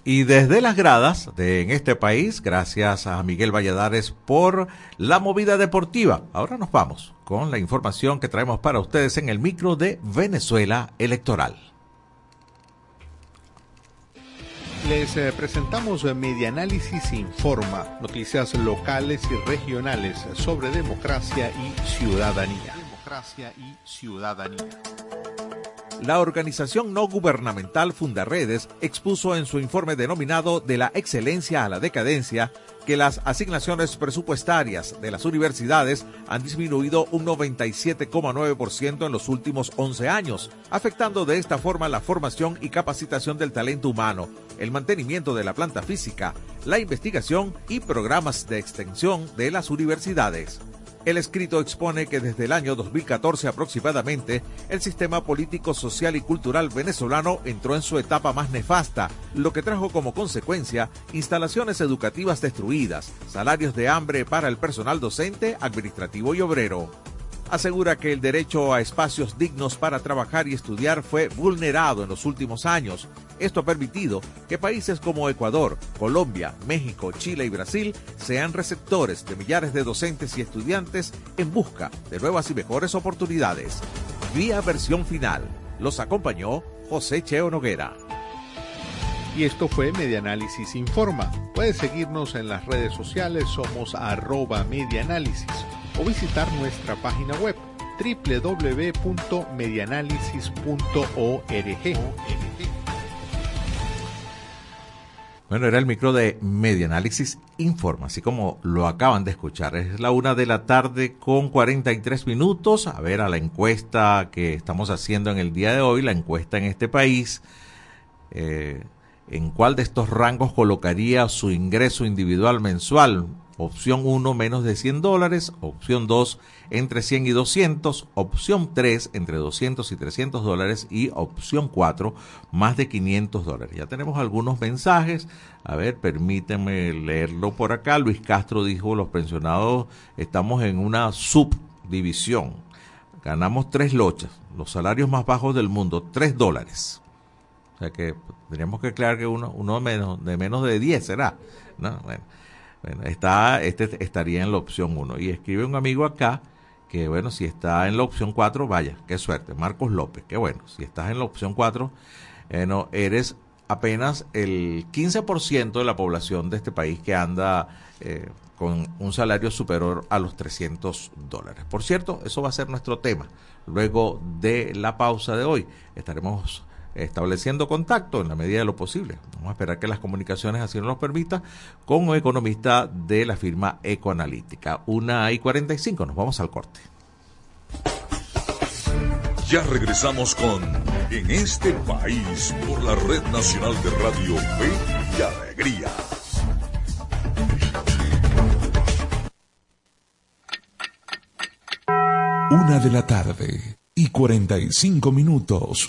Y desde las gradas de En este país, gracias a Miguel Valladares por la movida deportiva. Ahora nos vamos con la información que traemos para ustedes en el micro de Venezuela Electoral. Les eh, presentamos Media Análisis Informa, noticias locales y regionales sobre democracia y ciudadanía. Democracia y ciudadanía. La organización no gubernamental Fundaredes expuso en su informe denominado De la excelencia a la decadencia que las asignaciones presupuestarias de las universidades han disminuido un 97,9% en los últimos 11 años, afectando de esta forma la formación y capacitación del talento humano, el mantenimiento de la planta física, la investigación y programas de extensión de las universidades. El escrito expone que desde el año 2014 aproximadamente, el sistema político, social y cultural venezolano entró en su etapa más nefasta, lo que trajo como consecuencia instalaciones educativas destruidas, salarios de hambre para el personal docente, administrativo y obrero asegura que el derecho a espacios dignos para trabajar y estudiar fue vulnerado en los últimos años. Esto ha permitido que países como Ecuador, Colombia, México, Chile y Brasil sean receptores de millares de docentes y estudiantes en busca de nuevas y mejores oportunidades. Vía versión final. Los acompañó José Cheo Noguera. Y esto fue Medianálisis Informa. Puedes seguirnos en las redes sociales, somos arroba medianálisis o visitar nuestra página web www.medianálisis.org. Bueno, era el micro de Medianálisis Informa, así como lo acaban de escuchar. Es la una de la tarde con 43 minutos. A ver, a la encuesta que estamos haciendo en el día de hoy, la encuesta en este país. Eh, ¿En cuál de estos rangos colocaría su ingreso individual mensual? Opción 1, menos de 100 dólares. Opción 2, entre 100 y 200. Opción 3, entre 200 y 300 dólares. Y opción 4, más de 500 dólares. Ya tenemos algunos mensajes. A ver, permíteme leerlo por acá. Luis Castro dijo, los pensionados estamos en una subdivisión. Ganamos tres lochas, los salarios más bajos del mundo, 3 dólares. O sea que tendríamos que aclarar que uno, uno menos, de menos de 10 será. ¿no? Bueno. Bueno, está, este estaría en la opción 1. Y escribe un amigo acá que, bueno, si está en la opción 4, vaya, qué suerte. Marcos López, qué bueno. Si estás en la opción 4, eh, no, eres apenas el 15% de la población de este país que anda eh, con un salario superior a los 300 dólares. Por cierto, eso va a ser nuestro tema. Luego de la pausa de hoy, estaremos estableciendo contacto en la medida de lo posible. Vamos a esperar que las comunicaciones así nos lo permita con un economista de la firma Ecoanalítica. Una y 45, nos vamos al corte. Ya regresamos con En este país por la Red Nacional de Radio Fe y Alegría. Una de la tarde y 45 minutos.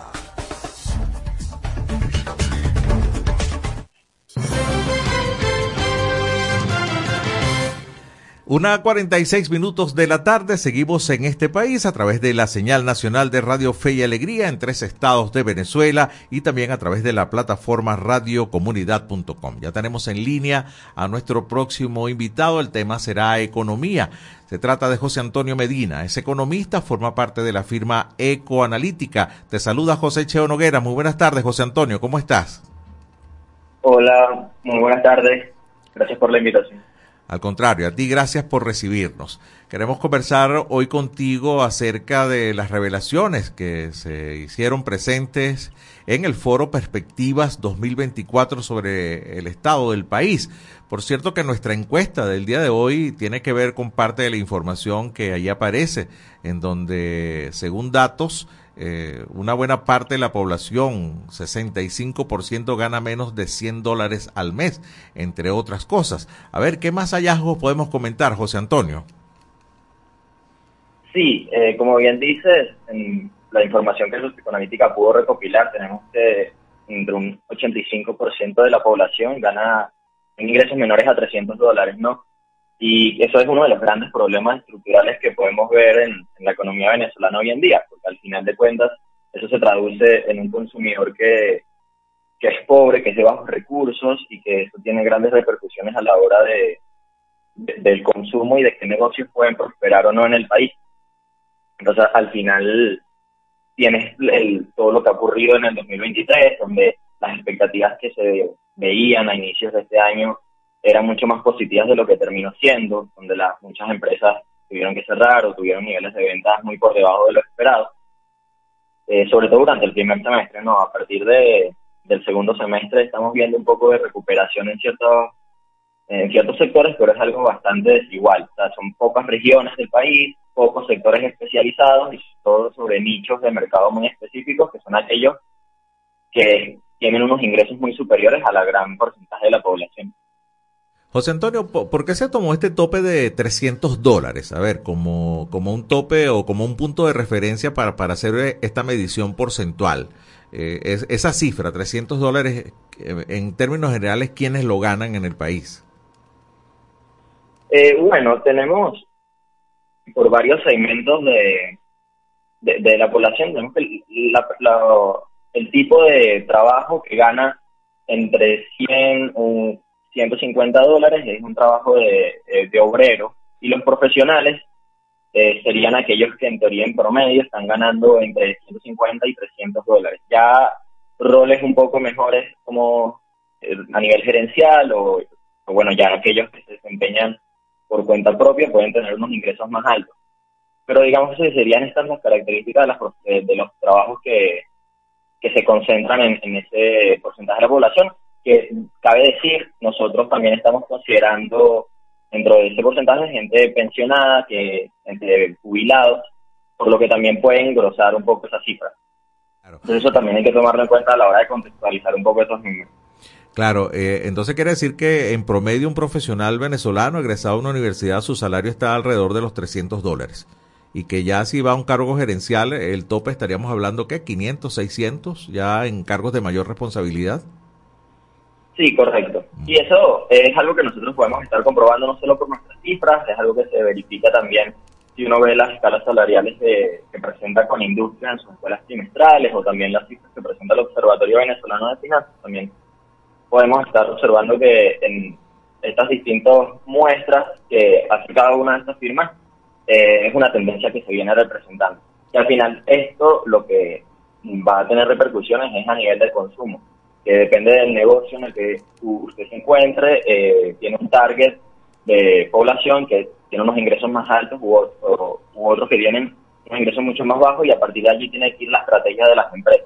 Una 46 minutos de la tarde, seguimos en este país a través de la señal nacional de Radio Fe y Alegría en tres estados de Venezuela y también a través de la plataforma radiocomunidad.com. Ya tenemos en línea a nuestro próximo invitado, el tema será economía. Se trata de José Antonio Medina, es economista, forma parte de la firma Ecoanalítica. Te saluda José Cheo Noguera. Muy buenas tardes, José Antonio, ¿cómo estás? Hola, muy buenas tardes. Gracias por la invitación. Al contrario, a ti gracias por recibirnos. Queremos conversar hoy contigo acerca de las revelaciones que se hicieron presentes en el foro Perspectivas 2024 sobre el estado del país. Por cierto que nuestra encuesta del día de hoy tiene que ver con parte de la información que ahí aparece, en donde, según datos, eh, una buena parte de la población, 65%, gana menos de 100 dólares al mes, entre otras cosas. A ver, ¿qué más hallazgos podemos comentar, José Antonio? Sí, eh, como bien dices, en la información que Socioeconómica pudo recopilar, tenemos que entre un 85% de la población gana ingresos menores a 300 dólares, ¿no? Y eso es uno de los grandes problemas estructurales que podemos ver en, la economía venezolana hoy en día, porque al final de cuentas eso se traduce en un consumidor que, que es pobre, que es de bajos recursos y que eso tiene grandes repercusiones a la hora de, de, del consumo y de qué negocios pueden prosperar o no en el país. Entonces, al final tienes el, todo lo que ha ocurrido en el 2023, donde las expectativas que se veían a inicios de este año eran mucho más positivas de lo que terminó siendo, donde las muchas empresas tuvieron que cerrar o tuvieron niveles de ventas muy por debajo de lo esperado. Eh, sobre todo durante el primer semestre, no, a partir de, del segundo semestre estamos viendo un poco de recuperación en ciertos en ciertos sectores, pero es algo bastante desigual. O sea, son pocas regiones del país, pocos sectores especializados y todo sobre nichos de mercado muy específicos, que son aquellos que tienen unos ingresos muy superiores a la gran porcentaje de la población. José Antonio, ¿por qué se tomó este tope de 300 dólares? A ver, como, como un tope o como un punto de referencia para, para hacer eh, esta medición porcentual. Eh, es- esa cifra, 300 dólares, eh, en términos generales, ¿quiénes lo ganan en el país? Bueno, tenemos por varios segmentos de, de, la población, tenemos el- el tipo de trabajo que gana entre 100 o 150 dólares es un trabajo de, obrero y los profesionales eh, serían aquellos que en teoría en promedio están ganando entre 150 y 300 dólares. Ya roles un poco mejores como eh, a nivel gerencial o, bueno, ya aquellos que se desempeñan por cuenta propia pueden tener unos ingresos más altos. Pero digamos que serían estas las características de, las de- de los trabajos que, se concentran en, en ese porcentaje de la población, que cabe decir, nosotros también estamos considerando dentro de ese porcentaje gente pensionada, que entre jubilados, por lo que también puede engrosar un poco esa cifra. Entonces eso también hay que tomarlo en cuenta a la hora de contextualizar un poco esos números. Claro, eh, entonces quiere decir que en promedio un profesional venezolano egresado a una universidad, su salario está alrededor de los 300 dólares. Y que ya si va a un cargo gerencial, el tope estaríamos hablando que 500, 600, ya en cargos de mayor responsabilidad. Sí, correcto. Y eso es algo que nosotros podemos estar comprobando no solo por nuestras cifras, es algo que se verifica también si uno ve las escalas salariales de- que presenta con industria en sus escuelas trimestrales o también las cifras que presenta el Observatorio Venezolano de Finanzas. También podemos estar observando que en estas distintas muestras que hace cada una de estas firmas eh, es una tendencia que se viene representando. Y al final esto lo que va a tener repercusiones es a nivel del consumo, que depende del negocio en el que usted se encuentre, eh, tiene un target de población que tiene unos ingresos más altos u, o- u otros que tienen unos ingresos mucho más bajos y a partir de allí tiene que ir la estrategia de las empresas.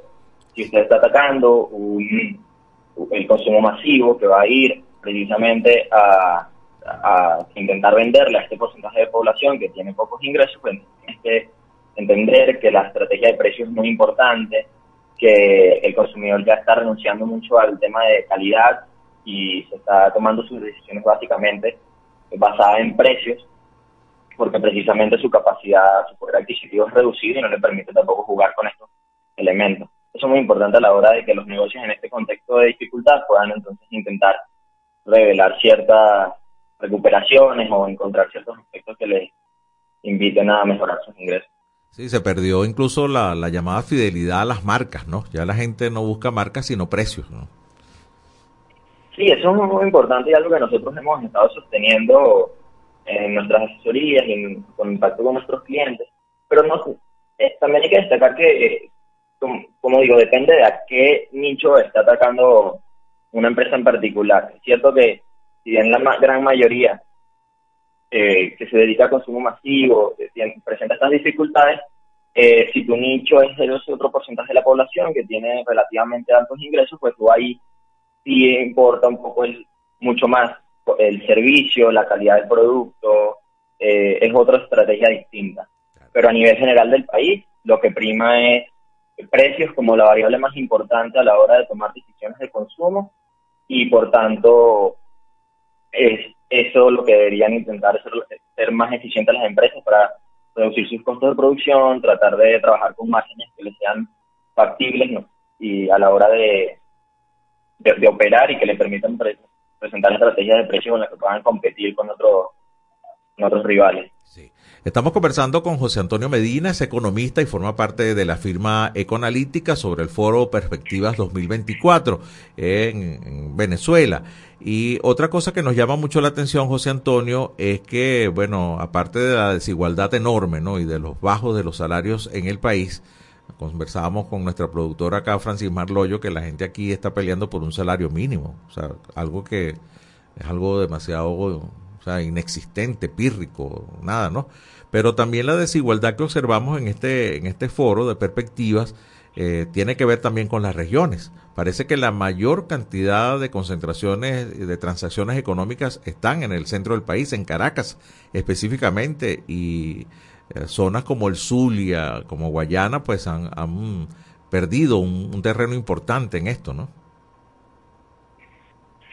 Si usted está atacando un, el consumo masivo que va a ir precisamente a, a intentar venderle a este porcentaje de población que tiene pocos ingresos, pues tienes que entender que la estrategia de precios es muy importante, que el consumidor ya está renunciando mucho al tema de calidad y se está tomando sus decisiones básicamente basadas en precios, porque precisamente su capacidad, su poder adquisitivo es reducido y no le permite tampoco jugar con estos elementos. Eso es muy importante a la hora de que los negocios en este contexto de dificultad puedan entonces intentar revelar ciertas recuperaciones o encontrar ciertos aspectos que les inviten a mejorar sus ingresos. Sí, se perdió incluso la, la llamada fidelidad a las marcas, ¿no? Ya la gente no busca marcas sino precios, ¿no? Sí, eso es muy importante y algo que nosotros hemos estado sosteniendo en nuestras asesorías y en contacto con nuestros clientes. Pero no, eh, también hay que destacar que, eh, como, como digo, depende de a qué nicho está atacando una empresa en particular. Es cierto que si bien la ma- gran mayoría eh, que se dedica a consumo masivo eh, tiene- presenta estas dificultades, eh, si tu nicho es el otro porcentaje de la población que tiene relativamente altos ingresos, pues tú ahí sí importa un poco el, mucho más el servicio, la calidad del producto, eh, es otra estrategia distinta. Pero a nivel general del país, lo que prima es precios como la variable más importante a la hora de tomar decisiones de consumo y por tanto es eso lo que deberían intentar ser, ser más eficientes las empresas para reducir sus costos de producción, tratar de trabajar con márgenes que les sean factibles y a la hora de, de, operar y que le permitan pre- presentar estrategias de precios con las que puedan competir con, otros con otros rivales. Estamos conversando con José Antonio Medina, es economista y forma parte de la firma Ecoanalítica sobre el foro Perspectivas 2024 en, en Venezuela. Y otra cosa que nos llama mucho la atención, José Antonio, es que, bueno, aparte de la desigualdad enorme, ¿no? Y de los bajos de los salarios en el país, conversábamos con nuestra productora acá, Francis Marloyo, que la gente aquí está peleando por un salario mínimo. O sea, algo que es algo demasiado, sea, inexistente, pírrico, nada, ¿no? Pero también la desigualdad que observamos en este, en este foro de perspectivas eh, tiene que ver también con las regiones. Parece que la mayor cantidad de concentraciones de transacciones económicas están en el centro del país, en Caracas específicamente, y eh, zonas como el Zulia, como Guayana, pues han, perdido un, un terreno importante en esto, ¿no?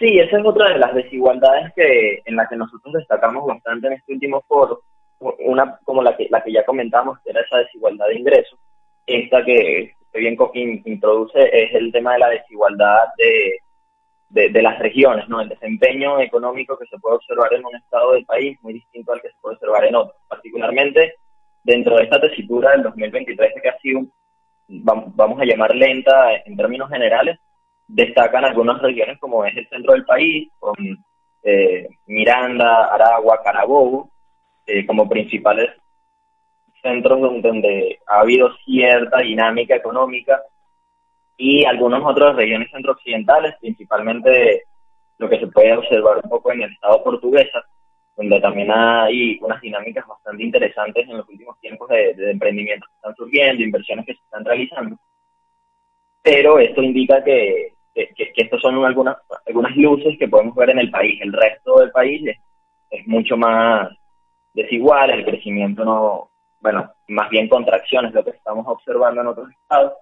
Sí, esa es otra de las desigualdades que en la que nosotros destacamos bastante en este último foro. Una como la que, la que ya comentamos, que era esa desigualdad de ingresos. Esta que bien introduce es el tema de la desigualdad de, de, de, las regiones, ¿no? El desempeño económico que se puede observar en un estado del país muy distinto al que se puede observar en otro. Particularmente dentro de esta tesitura del 2023 que ha sido, vamos a llamar lenta en términos generales, destacan algunas regiones como es el centro del país, con eh, Miranda, Aragua, Carabobo, eh, como principales centros donde ha habido cierta dinámica económica y algunas otras regiones centro-occidentales, principalmente lo que se puede observar un poco en el estado portuguesa, donde también hay unas dinámicas bastante interesantes en los últimos tiempos de, de emprendimientos que están surgiendo, inversiones que se están realizando. Pero esto indica que, que, que estas son algunas, algunas luces que podemos ver en el país. El resto del país es, mucho más desigual, el crecimiento no, bueno, más bien contracciones, lo que estamos observando en otros estados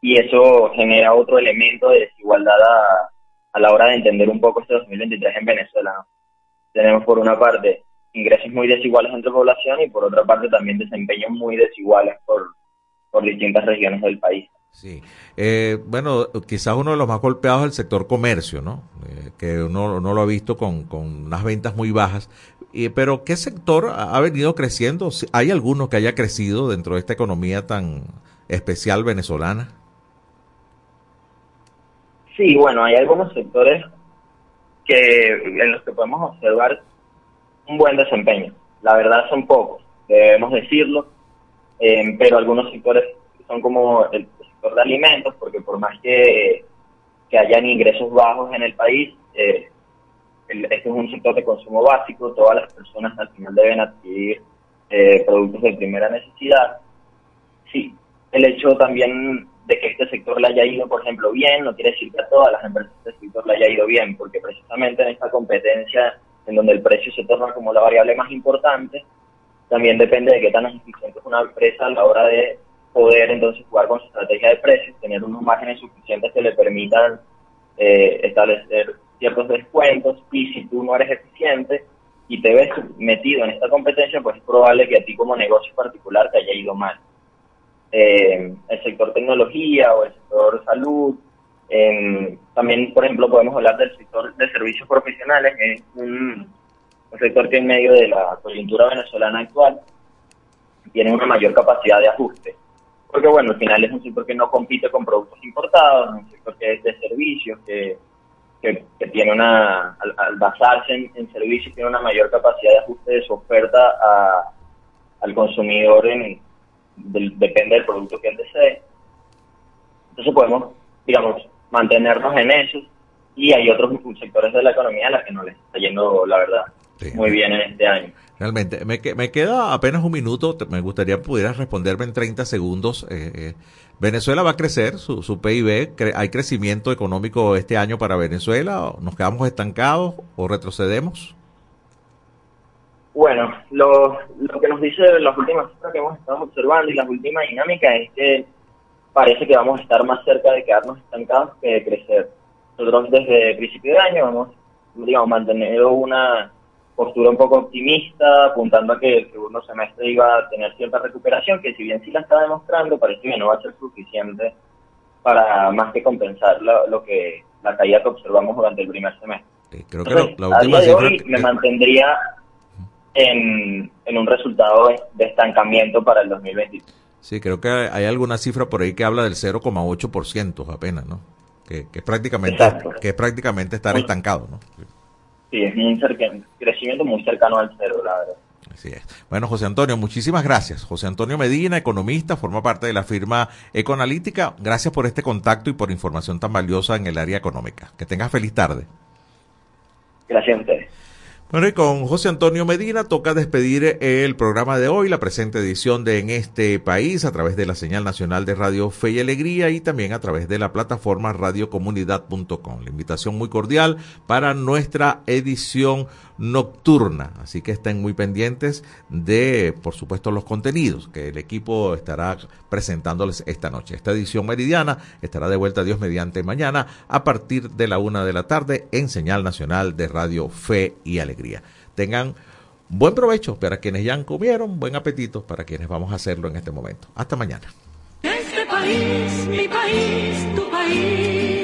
y eso genera otro elemento de desigualdad a, a la hora de entender un poco este 2023 en Venezuela. Tenemos por una parte ingresos muy desiguales entre población y por otra parte también desempeños muy desiguales por, por distintas regiones del país. Sí, eh, bueno, quizás uno de los más golpeados es el sector comercio, ¿no? Eh, que uno no lo ha visto con, con unas ventas muy bajas. Y, pero ¿qué sector ha venido creciendo? ¿Hay alguno que haya crecido dentro de esta economía tan especial venezolana? Sí, bueno, hay algunos sectores que en los que podemos observar un buen desempeño. La verdad son pocos, debemos decirlo, eh, pero algunos sectores son como el sector de alimentos, porque por más que, que hayan ingresos bajos en el país, eh, el, este es un sector de consumo básico, todas las personas al final deben adquirir eh, productos de primera necesidad. Sí, el hecho también de que este sector le haya ido, por ejemplo, bien, no quiere decir que a todas las empresas de este sector le haya ido bien, porque precisamente en esta competencia, en donde el precio se torna como la variable más importante, también depende de qué tan eficiente es una empresa a la hora de poder entonces jugar con su estrategia de precios, tener unos márgenes suficientes que le permitan eh, establecer ciertos descuentos y si tú no eres eficiente y te ves metido en esta competencia, pues es probable que a ti como negocio particular te haya ido mal eh, el sector tecnología o el sector salud. también, por ejemplo, podemos hablar del sector de servicios profesionales, que es un, sector que en medio de la coyuntura venezolana actual tiene una mayor capacidad de ajuste. Porque, bueno, al final es un sector que no compite con productos importados, es un sector que es de servicios, que, que, tiene una, al, basarse en, servicios, tiene una mayor capacidad de ajuste de su oferta a, al consumidor en, depende del producto que él desee. Entonces podemos, digamos, mantenernos en eso y hay otros sectores de la economía a los que no les está yendo, la verdad, muy bien en este año. Realmente, me, queda apenas un minuto, me gustaría pudieras responderme en 30 segundos. Eh, eh, Venezuela va a crecer, su, PIB, hay crecimiento económico este año para Venezuela, ¿nos quedamos estancados o retrocedemos? Bueno, lo, que nos dice las últimas cifras que hemos estado observando y las últimas dinámicas es que parece que vamos a estar más cerca de quedarnos estancados que de crecer. Nosotros desde el principio de año hemos, digamos, mantenido una postura un poco optimista, apuntando a que el segundo semestre iba a tener cierta recuperación, que si bien sí la está demostrando, parece que no va a ser suficiente para más que compensar lo, lo que la caída que observamos durante el primer semestre. creo que la última a día de hoy me mantendría en, en un resultado de estancamiento para el 2023. Sí, creo que hay alguna cifra por ahí que habla del 0,8% apenas, ¿no? Que, que, prácticamente que es prácticamente estar estancado, ¿no? Sí, es un crecimiento muy cercano al cero, la verdad. Así es. Bueno, José Antonio, muchísimas gracias. José Antonio Medina, economista, forma parte de la firma Ecoanalítica. Gracias por este contacto y por información tan valiosa en el área económica. Que tengas feliz tarde. Gracias a ustedes. Bueno, y con José Antonio Medina toca despedir el programa de hoy, la presente edición de En este país, a través de la señal nacional de Radio Fe y Alegría y también a través de la plataforma radiocomunidad.com. La invitación muy cordial para nuestra edición nocturna, así que estén muy pendientes de, por supuesto, los contenidos que el equipo estará presentándoles esta noche. Esta edición meridiana estará de vuelta Dios mediante mañana a partir de la una de la tarde en señal nacional de Radio Fe y Alegría. Tengan buen provecho para quienes ya comieron, buen apetito para quienes vamos a hacerlo en este momento. Hasta mañana. Este país, mi país, tu país.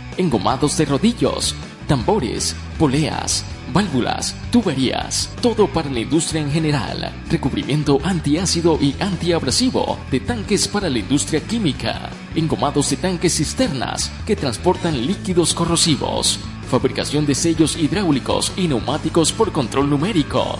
engomados de rodillos, tambores, poleas, válvulas, tuberías, todo para la industria en general, recubrimiento antiácido y antiabrasivo de tanques para la industria química, engomados de tanques cisternas que transportan líquidos corrosivos, fabricación de sellos hidráulicos y neumáticos por control numérico,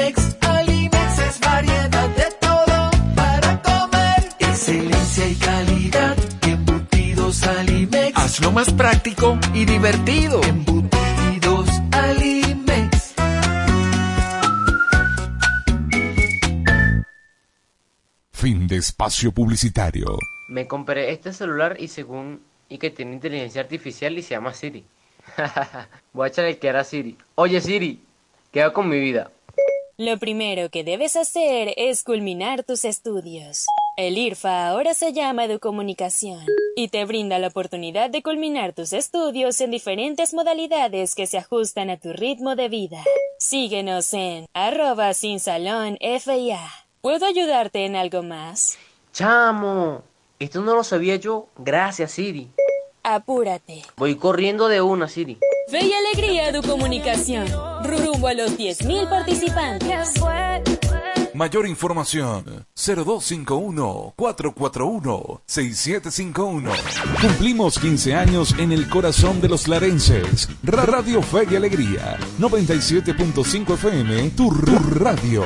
Hazlo más práctico y divertido. Embutidos Alimex. Fin de espacio publicitario. Me compré este celular y según y que tiene inteligencia artificial y se llama Siri. (laughs) Voy a echarle que era Siri. Oye Siri, ¿qué hago con mi vida? Lo primero que debes hacer es culminar tus estudios. El IRFA ahora se llama Educomunicación y te brinda la oportunidad de culminar tus estudios en diferentes modalidades que se ajustan a tu ritmo de vida. Síguenos en arroba sin salón FIA. ¿Puedo ayudarte en algo más? Chamo, esto no lo sabía yo. Gracias Siri. Apúrate. Voy corriendo de una Siri. Fe y alegría de comunicación. Rumbo a los 10.000 participantes. Mayor información 0251-441-6751. Cumplimos 15 años en el corazón de los larenses. Radio Fe y Alegría. 97.5 FM, tu radio.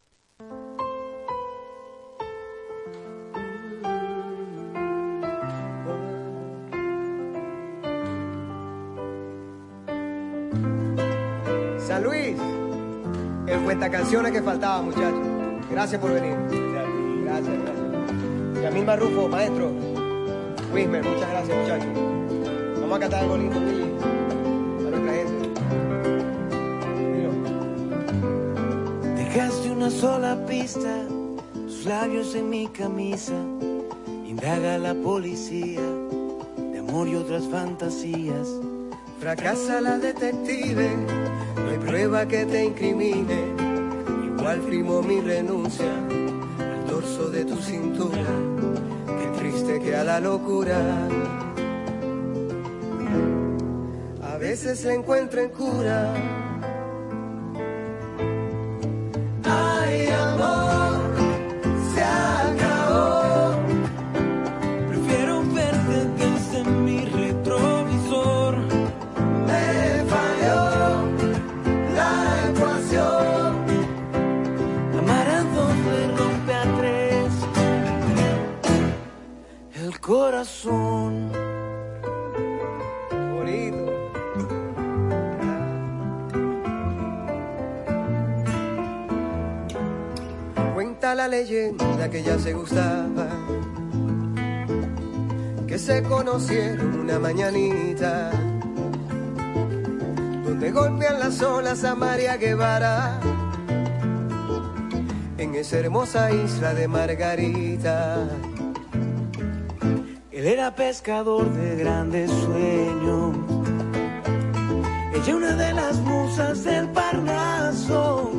Canciones que faltaba, muchachos. Gracias por venir. Gracias, gracias. Yamil Marrufo, maestro. Wismer, muchas gracias, muchachos. Vamos a cantar algo lindo a nuestra gente. Dejaste una sola pista, tus labios en mi camisa. Indaga la policía de amor y otras fantasías. Fracasa la detective, no hay prueba que te incrimine. Igual firmo mi renuncia al torso de tu cintura. Qué triste que a la locura a veces se encuentra en cura. Corazón. Bonito. Cuenta la leyenda que ya se gustaba, que se conocieron una mañanita, donde golpean las olas a María Guevara, en esa hermosa isla de Margarita. Era pescador de grandes sueños. Ella una de las musas del Parnaso.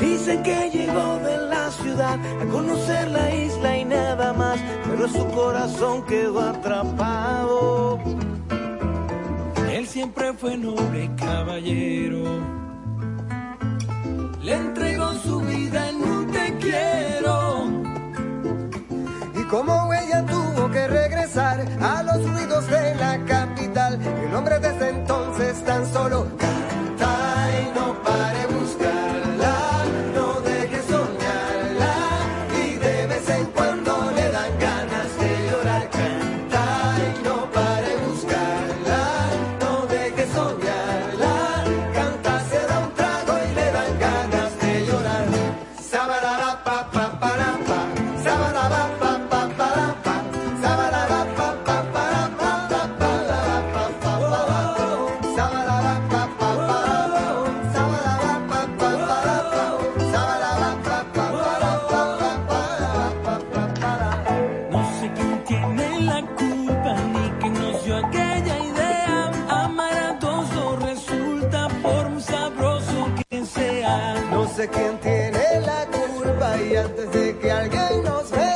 Dicen que llegó de la ciudad a conocer la isla y nada más, pero su corazón quedó atrapado. Él siempre fue noble caballero. Le entregó su vida en un te quiero. Y como ella que regresar a los ruidos de la capital, el hombre desde entonces tan solo sé quién tiene la culpa y antes de que alguien nos vea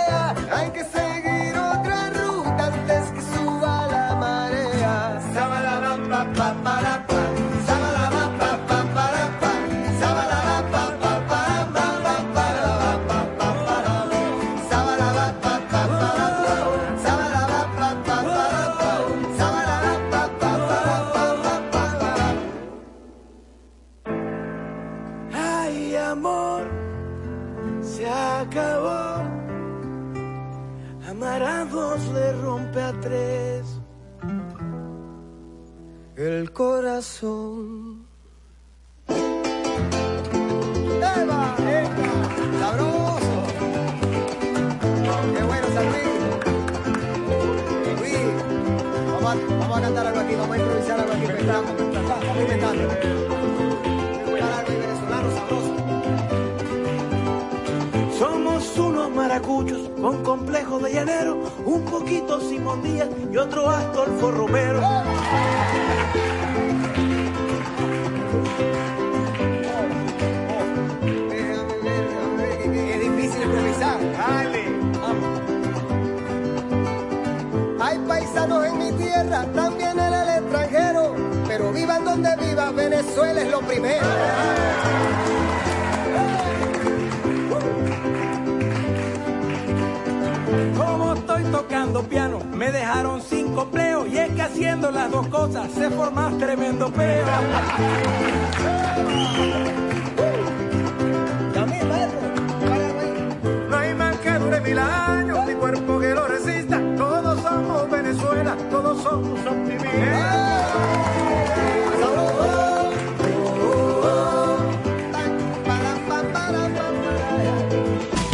¡Eva! ¡Eva! ¡Sabroso! ¡Qué bueno, San Luis! Vamos a, cantar algo aquí, vamos a improvisar algo aquí, estamos inventando. sabroso. Somos unos maracuchos con complejo de llanero, un poquito Simón Díaz y otro Astolfo Romero. Es difícil improvisar. Hay paisanos en mi tierra, también en el extranjero, pero vivan donde viva, Venezuela es lo primero. tocando piano me dejaron sin copleo y es que haciendo las dos cosas se forma tremendo peo. No hay man que dure mil años, ni cuerpo que lo resista. Todos somos Venezuela, todos somos optimistas. ¡Eh!